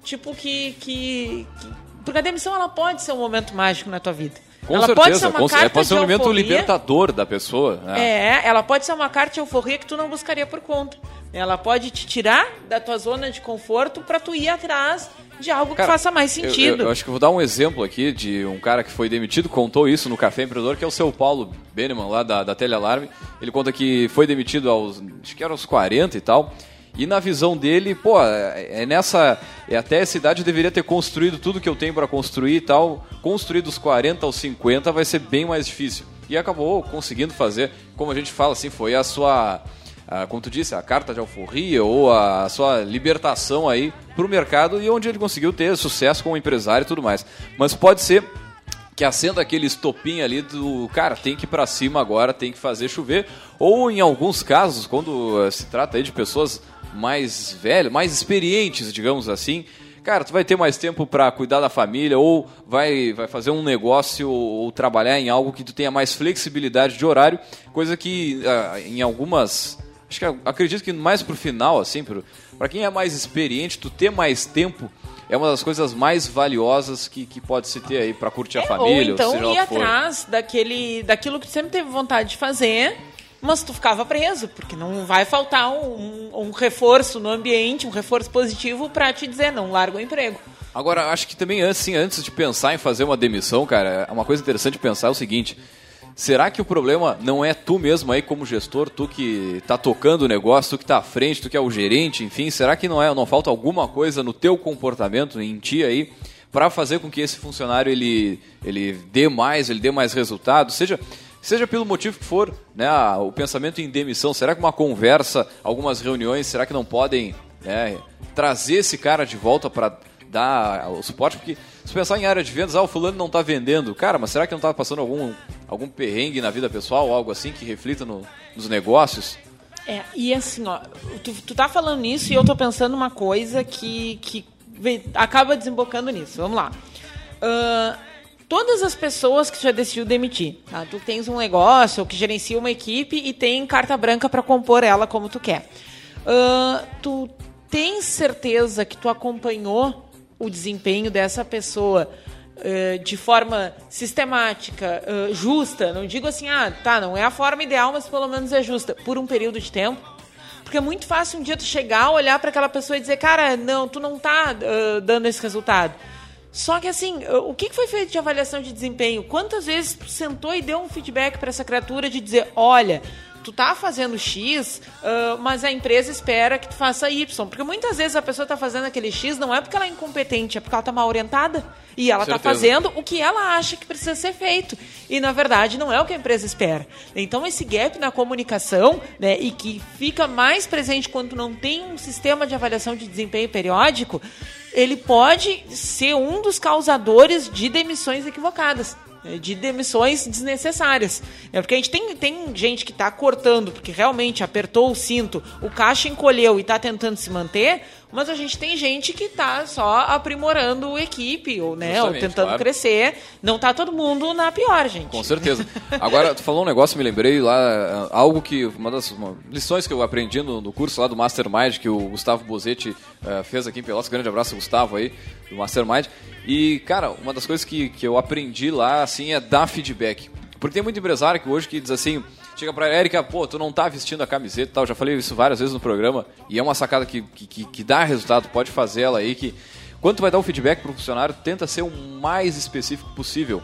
tipo que, que, que. Porque a demissão ela pode ser um momento mágico na tua vida. Com ela certeza, pode ser uma com, carta pode ser um elemento libertador da pessoa. Né? É, ela pode ser uma carta de euforia que tu não buscaria por conta. Ela pode te tirar da tua zona de conforto para tu ir atrás de algo cara, que faça mais sentido. Eu, eu, eu, acho que vou dar um exemplo aqui de um cara que foi demitido, contou isso no Café Empreendedor, que é o seu Paulo Beneman, lá da, da Telealarme. Ele conta que foi demitido aos, acho que era aos 40 e tal. E na visão dele, pô, é, é nessa. É até essa idade eu deveria ter construído tudo que eu tenho para construir e tal. Construir dos 40 aos 50 vai ser bem mais difícil. E acabou conseguindo fazer, como a gente fala assim, foi a sua a, como tu disse, a carta de alforria ou a sua libertação aí para o mercado e onde ele conseguiu ter sucesso como empresário e tudo mais. Mas pode ser que acenda aquele estopim ali do cara, tem que ir para cima agora, tem que fazer chover. Ou em alguns casos, quando eh, se trata aí de pessoas mais velhas, mais experientes, digamos assim, cara, tu vai ter mais tempo para cuidar da família ou vai, vai fazer um negócio ou trabalhar em algo que tu tenha mais flexibilidade de horário, coisa que uh, em algumas acho que acredito que mais pro final assim, para quem é mais experiente, tu ter mais tempo é uma das coisas mais valiosas que, que pode se ter aí para curtir a é, família. Ou então ir atrás daquele, daquilo que tu sempre teve vontade de fazer mas tu ficava preso, porque não vai faltar um, um reforço no ambiente, um reforço positivo para te dizer não larga o emprego. Agora, acho que também assim, antes de pensar em fazer uma demissão, cara, uma coisa interessante pensar é o seguinte: será que o problema não é tu mesmo aí como gestor, tu que tá tocando o negócio, tu que tá à frente, tu que é o gerente, enfim, será que não é, não falta alguma coisa no teu comportamento, em ti aí, para fazer com que esse funcionário ele ele dê mais, ele dê mais resultado, seja Seja pelo motivo que for, né, o pensamento em demissão, será que uma conversa, algumas reuniões, será que não podem né, trazer esse cara de volta para dar o suporte? Porque se pensar em área de vendas, ah, o fulano não está vendendo. Cara, mas será que não está passando algum, algum perrengue na vida pessoal, algo assim que reflita no, nos negócios? É, e assim, ó, tu, tu tá falando nisso e eu tô pensando uma coisa que, que acaba desembocando nisso. Vamos lá. Uh, todas as pessoas que já decidiu demitir. Tá? Tu tens um negócio que gerencia uma equipe e tem carta branca para compor ela como tu quer. Uh, tu tens certeza que tu acompanhou o desempenho dessa pessoa uh, de forma sistemática, uh, justa? Não digo assim, ah, tá, não é a forma ideal, mas pelo menos é justa, por um período de tempo. Porque é muito fácil um dia tu chegar, olhar para aquela pessoa e dizer, cara, não, tu não tá dando esse resultado. Só que assim, o que foi feito de avaliação de desempenho? Quantas vezes tu sentou e deu um feedback para essa criatura de dizer, olha, tu tá fazendo X, uh, mas a empresa espera que tu faça Y. Porque muitas vezes a pessoa tá fazendo aquele X não é porque ela é incompetente, é porque ela tá mal orientada. E ela tá fazendo o que ela acha que precisa ser feito. E na verdade não é o que a empresa espera. Então esse gap na comunicação, né, e que fica mais presente quando não tem um sistema de avaliação de desempenho periódico, ele pode ser um dos causadores de demissões equivocadas de demissões desnecessárias. É porque a gente tem, tem gente que está cortando porque realmente apertou o cinto, o caixa encolheu e está tentando se manter, mas a gente tem gente que está só aprimorando a equipe, ou, né, ou tentando claro. crescer. Não está todo mundo na pior, gente. Com certeza. Agora, tu falou um negócio, me lembrei lá, algo que, uma das uma, lições que eu aprendi no, no, curso lá do Mastermind, que o Gustavo Bozetti uh, fez aqui em Pelotas. Grande abraço, Gustavo, aí, do Mastermind. E, cara, uma das coisas que, que eu aprendi lá, assim, é dar feedback. Porque tem muito empresário que hoje que diz assim, chega pra Érica, pô, tu não tá vestindo a camiseta e tal, já falei isso várias vezes no programa, e é uma sacada que, que, que dá resultado, pode fazer ela aí, que quando vai dar o um feedback pro funcionário, tenta ser o mais específico possível.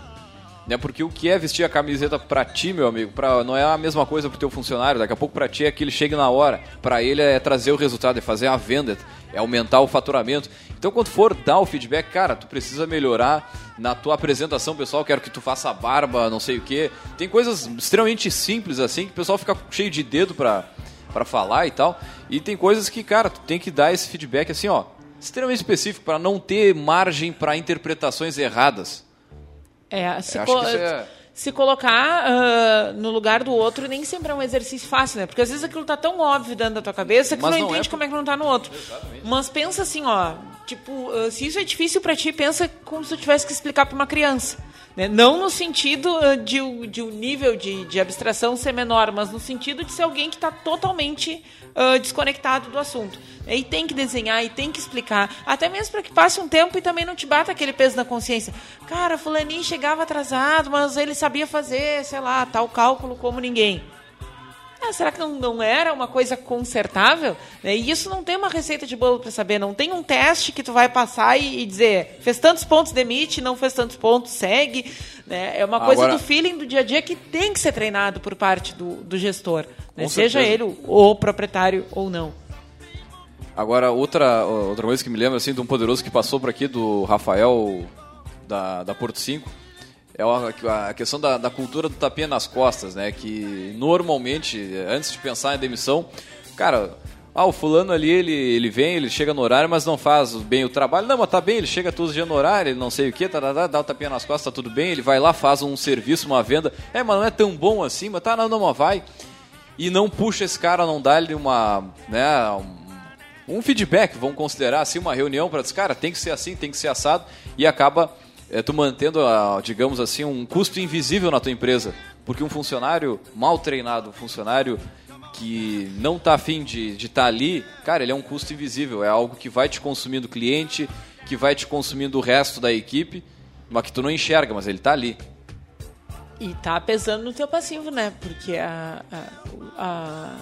Né? Porque o que é vestir a camiseta para ti, meu amigo, pra, não é a mesma coisa pro teu funcionário. Daqui a pouco para ti é que ele chegue na hora. Para ele é trazer o resultado, é fazer a venda, é aumentar o faturamento. Então, quando for dar o feedback, cara, tu precisa melhorar na tua apresentação, pessoal. Quero que tu faça a barba, não sei o que. Tem coisas extremamente simples assim que o pessoal fica cheio de dedo para para falar e tal. E tem coisas que, cara, tu tem que dar esse feedback assim, ó, extremamente específico para não ter margem para interpretações erradas. É, se, co é... se colocar uh, no lugar do outro nem sempre é um exercício fácil, né? Porque às vezes aquilo tá tão óbvio dentro da tua cabeça que Mas tu não, não entende é... como é que não tá no outro. Exatamente. Mas pensa assim, ó, tipo, uh, se isso é difícil para ti, pensa como se tu tivesse que explicar para uma criança. Né? Não no sentido uh, de, de um nível de, de abstração ser menor, mas no sentido de ser alguém que está totalmente uh, desconectado do assunto. E tem que desenhar, e tem que explicar, até mesmo para que passe um tempo e também não te bata aquele peso na consciência. Cara, fulaninho chegava atrasado, mas ele sabia fazer, sei lá, tal cálculo como ninguém. Ah, será que não, não era uma coisa consertável? Né? E isso não tem uma receita de bolo para saber, não tem um teste que tu vai passar e, e, dizer fez tantos pontos, demite, não fez tantos pontos, segue. Né? É uma coisa Agora... do feeling do dia a dia que tem que ser treinado por parte do, do gestor, né? seja ele o, o proprietário ou não. Agora, outra, outra coisa que me lembra assim, de um poderoso que passou por aqui, do Rafael da, da Porto 5, é a questão da, da, cultura do tapinha nas costas, né? Que normalmente, antes de pensar em demissão, cara, ah, o fulano ali, ele, ele vem, ele chega no horário, mas não faz bem o trabalho. Não, mas tá bem, ele chega todos os dias no horário, ele não sei o que, tá, tá, tá, dá o tapinha nas costas, tá tudo bem, ele vai lá, faz um serviço, uma venda. É, mas não é tão bom assim, mas tá, não, não, mas vai. E não puxa esse cara, não dá-lhe uma, né, um, um feedback, vamos considerar assim, uma reunião para dizer, cara, tem que ser assim, tem que ser assado, e acaba é, tu mantendo, a, digamos assim, um custo invisível na tua empresa. Porque um funcionário mal treinado, um funcionário que não está afim de estar tá ali, cara, ele é um custo invisível, é algo que vai te consumindo cliente, que vai te consumindo o resto da equipe, mas que tu não enxerga, mas ele está ali. E tá pesando no teu passivo, né? Porque a. a, a...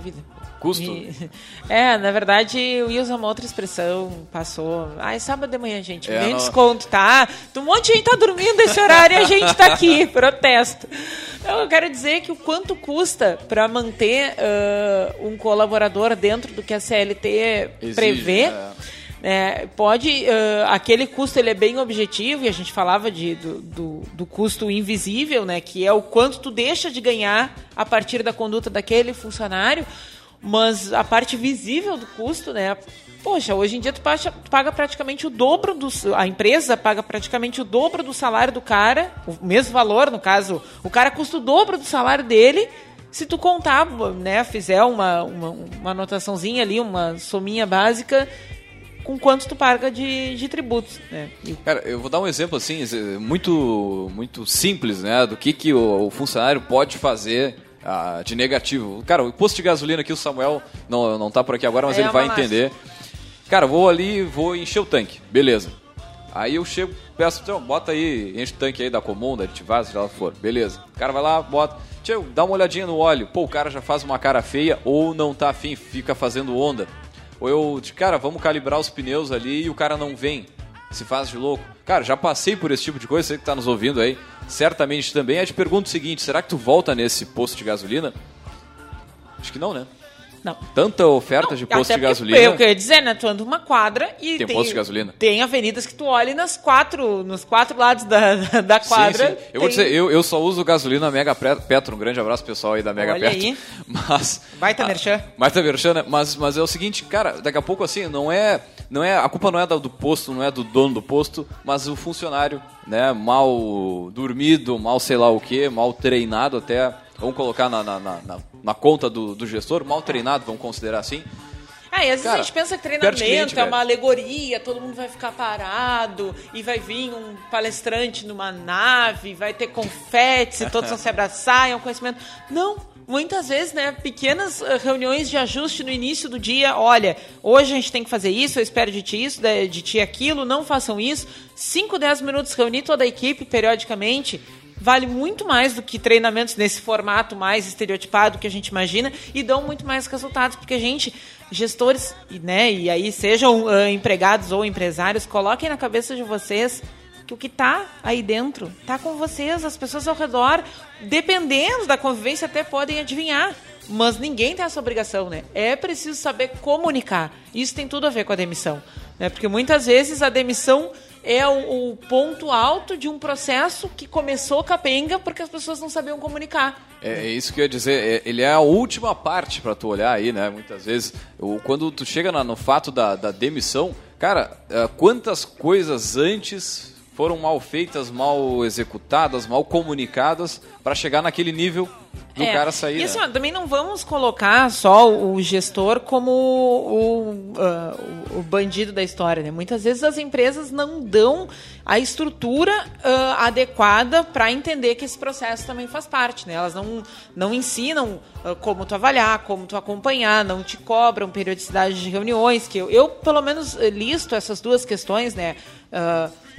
Vida. Custo? E... É, na verdade, eu ia usar uma outra expressão, passou. Ai, sábado de manhã, gente, é, nem não... desconto, tá? Um monte de gente tá dormindo esse horário e a gente tá aqui, protesto. Então, eu quero dizer que o quanto custa para manter uh, um colaborador dentro do que a CLT Exige, prevê. É. É, pode uh, aquele custo ele é bem objetivo e a gente falava de, do, do, do, custo invisível né que é o quanto tu deixa de ganhar a partir da conduta daquele funcionário mas a parte visível do custo, né? Poxa, hoje em dia tu paga, tu paga praticamente o dobro do. A empresa paga praticamente o dobro do salário do cara, o mesmo valor, no caso, o cara custa o dobro do salário dele. Se tu contar, né, fizer uma, uma, uma anotaçãozinha ali, uma sominha básica, com quanto tu paga de, de tributos. Né? Cara, eu vou dar um exemplo assim, muito, muito simples, né? Do que, que o, o funcionário pode fazer ah, de negativo. Cara, o posto de gasolina aqui, o Samuel não, não tá por aqui agora, mas é ele vai entender. Cara, vou ali, vou encher o tanque, beleza. Aí eu chego, peço, então, bota aí, enche o tanque aí da comum, da Adivaz, seja lá for, beleza. O cara vai lá, bota, tio, dá uma olhadinha no óleo. Pô, o cara já faz uma cara feia ou não tá afim, fica fazendo onda. Ou eu, cara, vamos calibrar os pneus ali e o cara não vem, se faz de louco. Cara, já passei por esse tipo de coisa, você que tá nos ouvindo aí certamente também. Aí te pergunto o seguinte: será que tu volta nesse posto de gasolina? Acho que não, né? Não. Tanta oferta não, de posto de gasolina. Eu queria dizer, né? Tu anda uma quadra e tem, tem posto de gasolina. Tem avenidas que tu olha nas quatro, nos quatro lados da, da quadra. Sim, sim. Eu tem... vou dizer, eu, eu só uso gasolina Mega Petro. Um grande abraço pessoal aí da Mega olha Petro. Aí. Mas Baita merchan. Baita merchan, né? Mas mas é o seguinte, cara, daqui a pouco assim, não é não é a culpa não é do posto, não é do dono do posto, mas o funcionário, né, mal dormido, mal sei lá o que, mal treinado até vamos colocar na, na, na, na conta do, do, gestor, mal treinado, vamos considerar assim. É, e às vezes Cara, a gente pensa que treinamento cliente, é uma alegoria, todo mundo vai ficar parado e vai vir um palestrante numa nave, vai ter confetes e todos vão se abraçar, é um conhecimento. Não, muitas vezes, né, pequenas eh, reuniões de ajuste no início do dia. Olha, hoje a gente tem que fazer isso, eu espero de ti isso, de ti aquilo, não façam isso. 5, 10 minutos reunir toda a equipe periodicamente vale muito mais do que treinamentos nesse formato mais estereotipado que a gente imagina e dão muito mais resultados, porque a gente, gestores, né, e aí sejam uh, empregados ou empresários, coloquem na cabeça de vocês que o que está aí dentro está com vocês, as pessoas ao redor, dependendo da convivência, até podem adivinhar. Mas ninguém tem essa obrigação, né? É preciso saber comunicar. Isso tem tudo a ver com a demissão. Né? Porque muitas vezes a demissão é o, o, ponto alto de um processo que começou capenga porque as pessoas não sabiam comunicar. É, é isso que eu ia dizer. É, ele é a última parte para tu olhar aí, né? Muitas vezes, quando tu chega no fato da, da demissão, cara, é, quantas coisas antes foram mal feitas, mal executadas, mal comunicadas para chegar naquele nível do é, cara sair. E assim, né? ó, também não vamos colocar só o gestor como o, uh, o bandido da história, né? Muitas vezes as empresas não dão a estrutura uh, adequada para entender que esse processo também faz parte, né? Elas não, não ensinam uh, como tu avaliar, como tu acompanhar, não te cobram periodicidade de reuniões, que eu, eu pelo menos listo essas duas questões, né?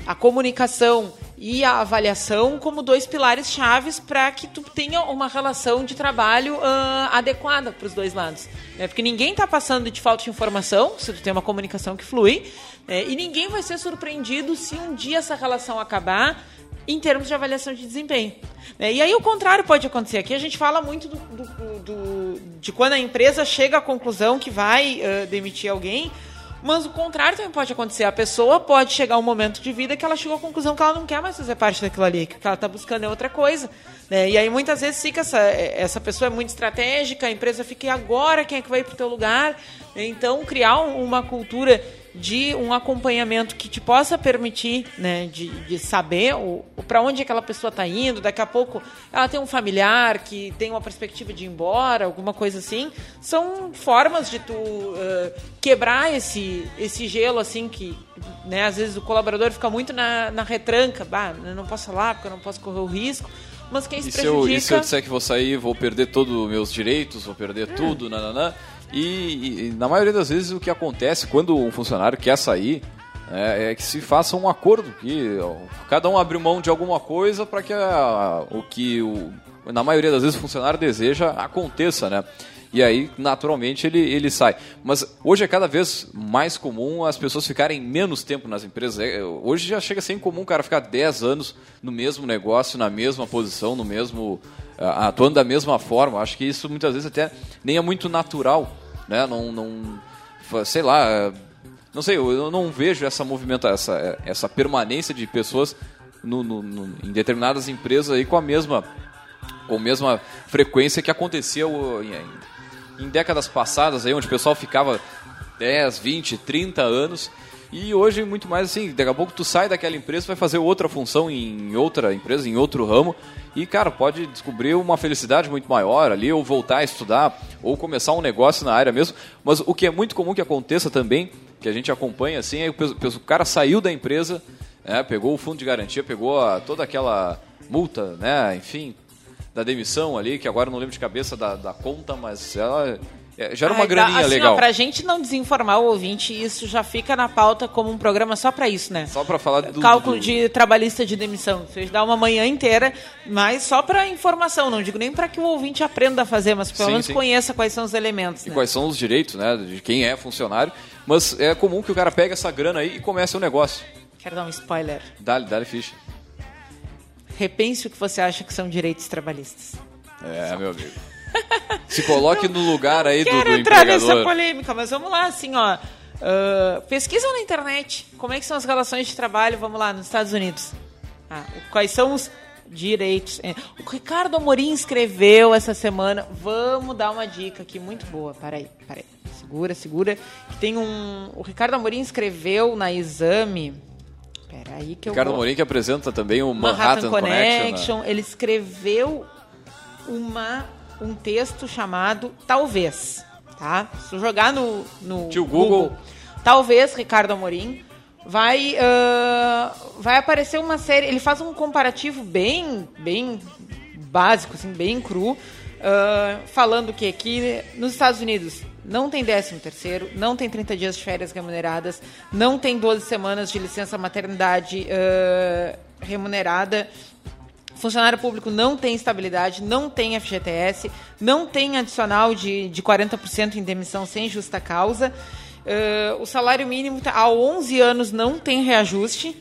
A comunicação e a avaliação como dois pilares chaves para que tu tenha uma relação de trabalho uh, adequada para os dois lados. Né? Porque ninguém está passando de falta de informação, se tu tem uma comunicação que flui, né? e ninguém vai ser surpreendido se um dia essa relação acabar em termos de avaliação de desempenho. Né? E aí o contrário pode acontecer. Aqui a gente fala muito do, do, do, de quando a empresa chega à conclusão que vai uh, demitir alguém, Mas o contrário também pode acontecer. A pessoa pode chegar um momento de vida que ela chegou à conclusão que ela não quer mais fazer parte daquilo ali, que ela está buscando é outra coisa. Né? E aí muitas vezes fica essa, essa pessoa é muito estratégica, a empresa fica, e agora quem é que vai para o teu lugar? Então, criar uma cultura de um acompanhamento que te possa permitir né, de, de saber para onde aquela pessoa está indo. Daqui a pouco ela tem um familiar que tem uma perspectiva de ir embora, alguma coisa assim. São formas de tu uh, quebrar esse, esse gelo assim que né, às vezes o colaborador fica muito na, na retranca. Bah, eu não posso falar porque eu não posso correr o risco. Mas quem se e prejudica... Se eu, e se eu disser que vou sair, vou perder todos os meus direitos, vou perder é. tudo, nananã... E, e, na maioria das vezes o que acontece quando um funcionário quer sair é, é que se faça um acordo, que cada um abre mão de alguma coisa para que a, o que o, na maioria das vezes o funcionário deseja aconteça, né? E aí, naturalmente, ele, ele sai. Mas hoje é cada vez mais comum as pessoas ficarem menos tempo nas empresas. É, hoje já chega a ser incomum o cara ficar 10 anos no mesmo negócio, na mesma posição, no mesmo atuando da mesma forma. Acho que isso muitas vezes até nem é muito natural, né? Não, não sei lá, não sei, eu não vejo essa movimentação, essa, essa permanência de pessoas no, no, no, em determinadas empresas aí com a mesma com a mesma frequência que acontecia em, décadas passadas aí onde o pessoal ficava 10, 20, 30 anos e hoje muito mais assim, daqui a pouco tu sai daquela empresa, vai fazer outra função em outra empresa, em outro ramo, e cara, pode descobrir uma felicidade muito maior ali, ou voltar a estudar, ou começar um negócio na área mesmo. Mas o que é muito comum que aconteça também, que a gente acompanha assim, é que o cara saiu da empresa, né, pegou o fundo de garantia, pegou a, toda aquela multa, né, enfim, da demissão ali, que agora não lembro de cabeça da, da conta, mas ela é, gera uma Ai, graninha assim, legal. Ó, pra gente não desinformar o ouvinte, isso já fica na pauta como um programa só para isso, né? Só para falar do cálculo do... de trabalhista de demissão. Vocês dá uma manhã inteira, mas só para informação, não digo nem para que o ouvinte aprenda a fazer, mas pelo sim, menos sim. conheça quais são os elementos. E né? quais são os direitos, né, de quem é funcionário. Mas é comum que o cara pegue essa grana aí e comece um negócio. Quero dar um spoiler. Dá-lhe, dá-lhe ficha. Repense o que você acha que são direitos trabalhistas. É, meu amigo. Se coloque no lugar aí do, do Quero entrar nessa polêmica, mas vamos lá, assim, ó. Uh, pesquisam na internet como é que são as relações de trabalho, vamos lá, nos Estados Unidos. Ah, quais são os direitos. O Ricardo Amorim escreveu essa semana. Vamos dar uma dica aqui muito boa. Peraí, peraí. Segura, segura. Que tem um. O Ricardo Amorim escreveu na exame. Peraí que eu. Ricardo vou... Amorim que apresenta também o Manhattan, Manhattan Connection. Connection né? Ele escreveu uma um texto chamado Talvez. Tá? Se jogar no, no Google, Google, Talvez, Ricardo Amorim, vai, uh, vai aparecer uma série. Ele faz um comparativo bem, bem básico, assim, bem cru, uh, falando que aqui nos Estados Unidos não tem 13 terceiro, não tem 30 dias de férias remuneradas, não tem 12 semanas de licença maternidade uh, remunerada funcionário público não tem estabilidade, não tem FGTS, não tem adicional de, de 40% em demissão sem justa causa. Uh, o salário mínimo tá, há 11 anos não tem reajuste.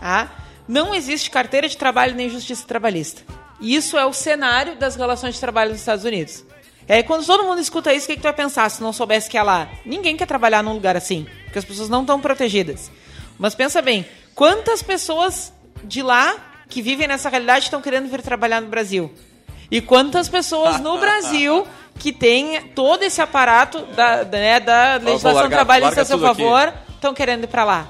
Tá? Não existe carteira de trabalho nem justiça trabalhista. Isso é o cenário das relações de trabalho nos Estados Unidos. E aí, quando todo mundo escuta isso, o que, que tu vai pensar se não soubesse que é lá? Ninguém quer trabalhar num lugar assim, porque as pessoas não estão protegidas. Mas pensa bem, quantas pessoas de lá que vivem nessa realidade estão querendo vir trabalhar no Brasil. E quantas pessoas no Brasil que têm todo esse aparato da, né, da legislação largar, trabalhista a seu favor estão querendo ir para lá.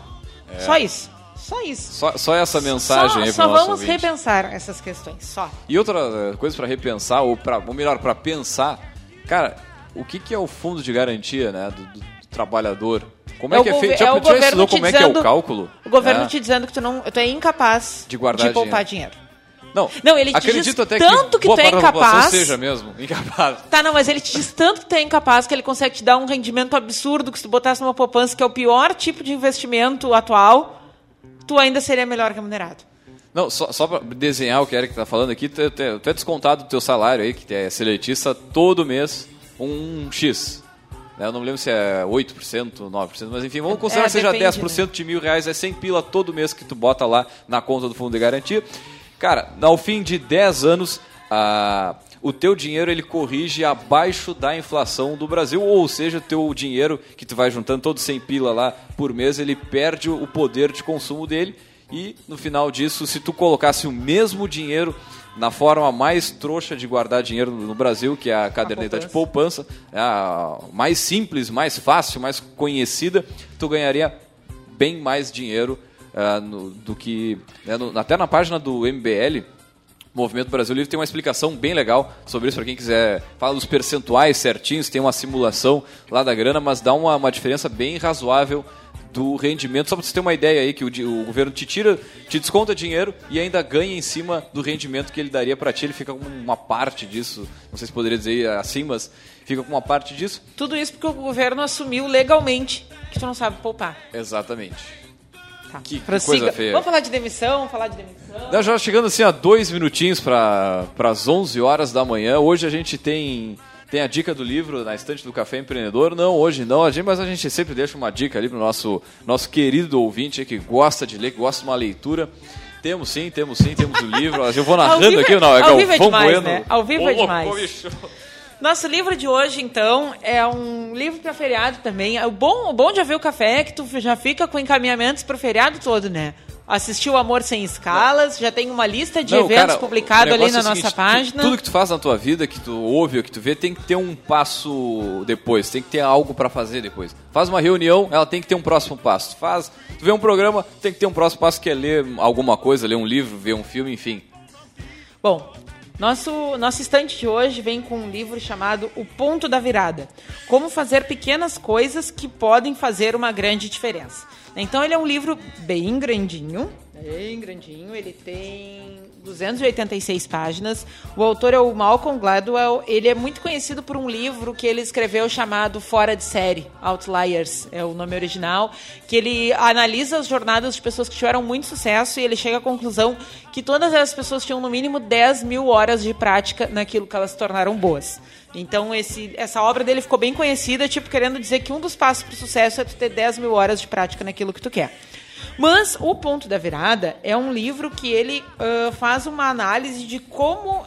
É. Só isso. Só isso. Só, só essa mensagem só, aí Só vamos ouvinte. repensar essas questões, só. E outra eh, coisa para repensar, ou, pra, ou melhor, para pensar, cara, o que, que é o fundo de garantia né, do, do trabalhador? Como é, é que é feito? Já, é já estudou como dizendo, é que é o cálculo? O governo é. te dizendo que tu, não, tu é incapaz de, guardar de poupar dinheiro. dinheiro. Não, não, ele te diz até tanto que, que tu é incapaz. seja mesmo, incapaz. Tá, não, mas ele te diz tanto que tu é incapaz que ele consegue te dar um rendimento absurdo que se tu botasse numa poupança, que é o pior tipo de investimento atual, tu ainda seria melhor remunerado. Não, só, só para desenhar o que Eric está falando aqui, tu, tu, tu é descontado do teu salário aí, que é seletista, todo mês, um X. Né? Eu não me lembro se é 8%, 9%, mas enfim, vamos considerar é, que seja depende, 10% né? de mil reais, é 100 pila todo mês que tu bota lá na conta do fundo de garantia. Cara, ao fim de 10 anos, a, o teu dinheiro ele corrige abaixo da inflação do Brasil, ou seja, o teu dinheiro que tu vai juntando todo 100 pila lá por mês, ele perde o poder de consumo dele e no final disso, se tu colocasse o mesmo dinheiro na forma mais trouxa de guardar dinheiro no Brasil, que é a caderneta de poupança, é a mais simples, mais fácil, mais conhecida, tu ganharia bem mais dinheiro uh, no, do que. Né, no, até na página do MBL, Movimento Brasil Livre tem uma explicação bem legal sobre isso para quem quiser. Fala dos percentuais certinhos, tem uma simulação lá da grana, mas dá uma, uma diferença bem razoável do rendimento. Só para você ter uma ideia aí, que o, o, governo te tira, te desconta dinheiro e ainda ganha em cima do rendimento que ele daria para ti. Ele fica com uma parte disso. Não sei se poderia dizer assim, mas fica com uma parte disso. Tudo isso porque o governo assumiu legalmente que tu não sabe poupar. Exatamente. Tá. Que, que coisa feia. Vamos falar de demissão, vamos falar de demissão. Já chegando assim a dois minutinhos para as 11 horas da manhã. Hoje a gente tem tem a dica do livro na estante do Café Empreendedor. Não, hoje não, mas a gente sempre deixa uma dica ali para o nosso, nosso querido ouvinte que gosta de ler, que gosta de uma leitura. Temos sim, temos sim, temos o livro. Eu vou narrando aqui, não, é Ao vivo é demais, bueno. né? Ao vivo é demais. Nosso livro de hoje, então, é um livro para feriado também. O bom, o bom de haver o café é que tu já fica com encaminhamentos para o feriado todo, né? Assistiu Amor Sem Escalas, já tem uma lista de não, eventos publicado ali na é nossa seguinte, página. Tu, tudo que tu faz na tua vida, que tu ouve ou que tu vê, tem que ter um passo depois, tem que ter algo para fazer depois. Faz uma reunião, ela tem que ter um próximo passo. Faz, tu vê um programa, tem que ter um próximo passo que é ler alguma coisa, ler um livro, ver um filme, enfim. Bom, nosso, nosso estante de hoje vem com um livro chamado O Ponto da Virada: Como fazer pequenas coisas que podem fazer uma grande diferença. Então ele é um livro bem grandinho, bem grandinho, ele tem 286 páginas. O autor é o Malcolm Gladwell. Ele é muito conhecido por um livro que ele escreveu chamado Fora de Série, Outliers, é o nome original, que ele analisa as jornadas de pessoas que tiveram muito sucesso e ele chega à conclusão que todas as pessoas tinham no mínimo 10 mil horas de prática naquilo que elas se tornaram boas. Então, esse, essa obra dele ficou bem conhecida, tipo, querendo dizer que um dos passos para o sucesso é tu ter 10 mil horas de prática naquilo que tu quer. Mas O Ponto da Virada é um livro que ele uh, faz uma análise de como uh,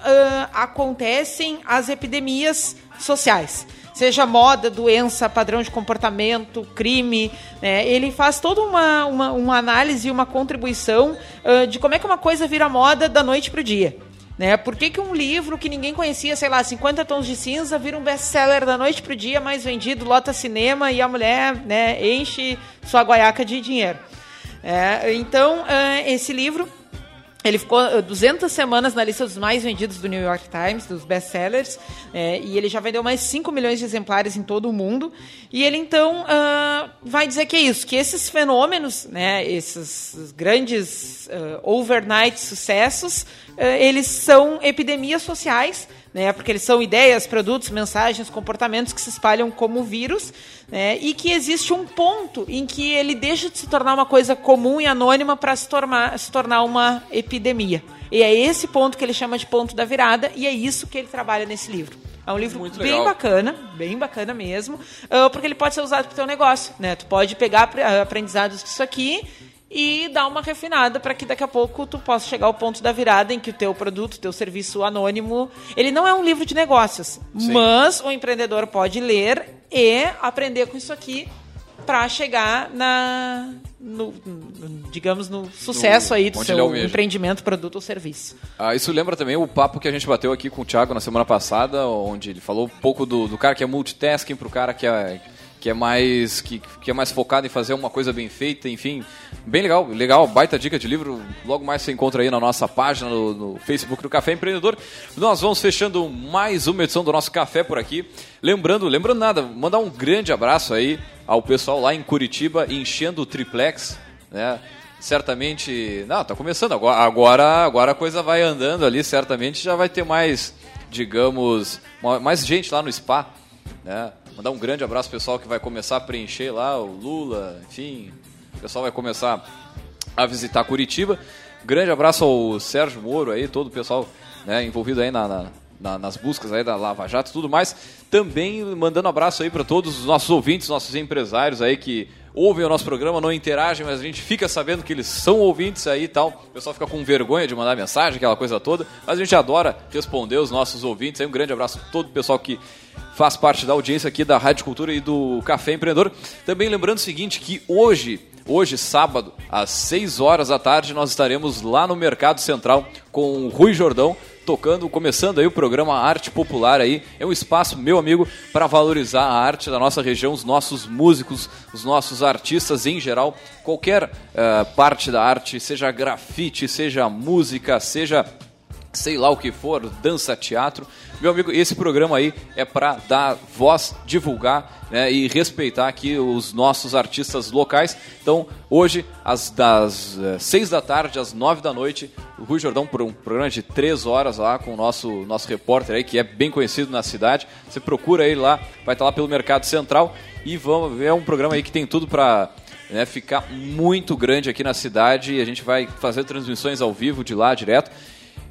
acontecem as epidemias sociais. Seja moda, doença, padrão de comportamento, crime. Né? Ele faz toda uma, uma, uma análise e uma contribuição uh, de como é que uma coisa vira moda da noite para o dia. Né? Por que, que um livro que ninguém conhecia, sei lá, 50 tons de cinza, vira um best-seller da noite pro dia, mais vendido, lota cinema e a mulher né, enche sua guaiaca de dinheiro? É, então, é, esse livro ele ficou 200 semanas na lista dos mais vendidos do New York Times, dos best-sellers, é, e ele já vendeu mais 5 milhões de exemplares em todo o mundo. E ele, então, uh, vai dizer que é isso, que esses fenômenos, né, esses grandes uh, overnight sucessos, uh, eles são epidemias sociais né? Porque eles são ideias, produtos, mensagens, comportamentos que se espalham como vírus, né? E que existe um ponto em que ele deixa de se tornar uma coisa comum e anônima para se tornar, se tornar uma epidemia. E é esse ponto que ele chama de ponto da virada, e é isso que ele trabalha nesse livro. É um livro Muito bem legal. bacana, bem bacana mesmo, ah, porque ele pode ser usado para o teu negócio, né? Tu pode pegar aprendizados disso aqui e dar uma refinada para que daqui a pouco tu possa chegar ao ponto da virada em que o teu produto, o teu serviço anônimo, ele não é um livro de negócios, Sim. mas o empreendedor pode ler e aprender com isso aqui para chegar na no, no, digamos no sucesso no, aí do seu empreendimento, produto ou serviço. Ah, isso lembra também o papo que a gente bateu aqui com o Thiago na semana passada, onde ele falou um pouco do, do cara que é multitasking para o cara que é que é mais que, que é mais focado em fazer uma coisa bem feita, enfim, bem legal, legal, baita dica de livro. Logo mais você encontra aí na nossa página no, no, Facebook do Café Empreendedor. Nós vamos fechando mais uma edição do nosso café por aqui. Lembrando, lembrando nada, mandar um grande abraço aí ao pessoal lá em Curitiba enchendo o triplex, né? Certamente, não, tá começando agora, agora, agora a coisa vai andando ali, certamente já vai ter mais, digamos, mais gente lá no spa, né? Mandar um grande abraço pessoal que vai começar a preencher lá, o Lula, enfim, o pessoal vai começar a visitar Curitiba. Grande abraço ao Sérgio Moro aí, todo o pessoal né, envolvido aí na, na, na, nas buscas aí da Lava Jato e tudo mais. Também mandando abraço aí para todos os nossos ouvintes, nossos empresários aí que ouvem o nosso programa, não interagem, mas a gente fica sabendo que eles são ouvintes aí e tal. O pessoal fica com vergonha de mandar mensagem, aquela coisa toda, mas a gente adora responder os nossos ouvintes. Aí um grande abraço a todo o pessoal que faz parte da audiência aqui da Rádio Cultura e do Café Empreendedor. Também lembrando o seguinte, que hoje, hoje sábado, às 6 horas da tarde, nós estaremos lá no Mercado Central com o Rui Jordão, tocando, começando aí o programa Arte Popular aí. É um espaço, meu amigo, para valorizar a arte da nossa região, os nossos músicos, os nossos artistas em geral, qualquer uh, parte da arte, seja grafite, seja música, seja sei lá o que for, dança, teatro. Meu amigo, esse programa aí é para dar voz, divulgar né, e respeitar aqui os nossos artistas locais. Então, hoje, às das uh, seis da tarde às nove da noite, o Rui Jordão por um programa de três horas lá com o nosso, nosso repórter aí, que é bem conhecido na cidade. Você procura ele lá, vai estar lá pelo Mercado Central e vamos é um programa aí que tem tudo para né, ficar muito grande aqui na cidade e a gente vai fazer transmissões ao vivo de lá direto.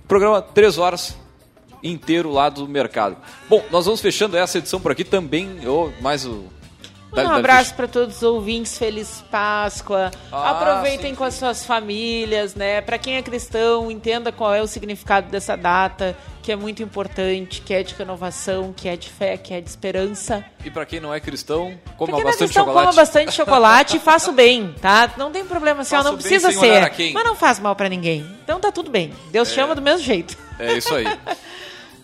Programa três horas inteiro lá do mercado. Bom, nós vamos fechando essa edição por aqui também, ou mais o um abraço para todos os ouvintes, feliz Páscoa. Ah, Aproveitem sim, com as suas famílias, né? Para quem é cristão, entenda qual é o significado dessa data, que é muito importante, que é de renovação, que é de fé, que é de esperança. E para quem não é cristão, coma quem bastante é cristão, chocolate. Coma bastante chocolate e faça o bem, tá? Não tem problema, assim, não precisa ser, mas não faz mal para ninguém. Então tá tudo bem. Deus é, chama do mesmo jeito. É isso aí.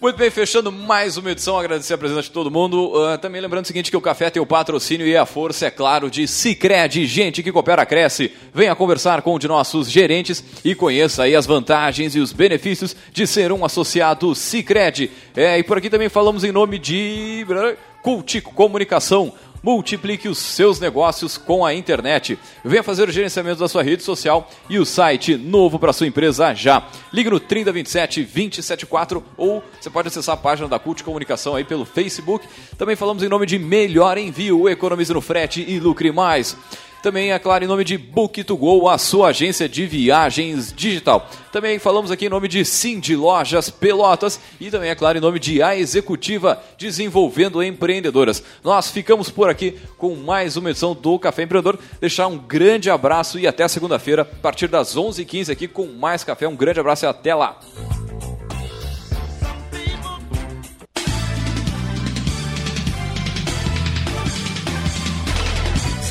Muito bem, fechando mais uma edição, agradecer a presença de todo mundo. Uh, também lembrando o seguinte, que o café tem o patrocínio e a força, é claro, de Cicred, gente que coopera, cresce. Venha conversar com um de nossos gerentes e conheça aí as vantagens e os benefícios de ser um associado Cicred. É, e por aqui também falamos em nome de Cultico Comunicação, Multiplique os seus negócios com a internet. Venha fazer o gerenciamento da sua rede social e o site novo para sua empresa já. Ligue no 3027 274 ou você pode acessar a página da Cult Comunicação aí pelo Facebook. Também falamos em nome de Melhor Envio, economize no frete e lucre mais. Também, é claro, em nome de Book2Go, a sua agência de viagens digital. Também falamos aqui em nome de Sim de Lojas Pelotas e também, é claro, em nome de A Executiva, desenvolvendo empreendedoras. Nós ficamos por aqui com mais uma edição do Café Empreendedor. Deixar um grande abraço e até segunda-feira, a partir das 11h15 aqui com mais café. Um grande abraço e até lá.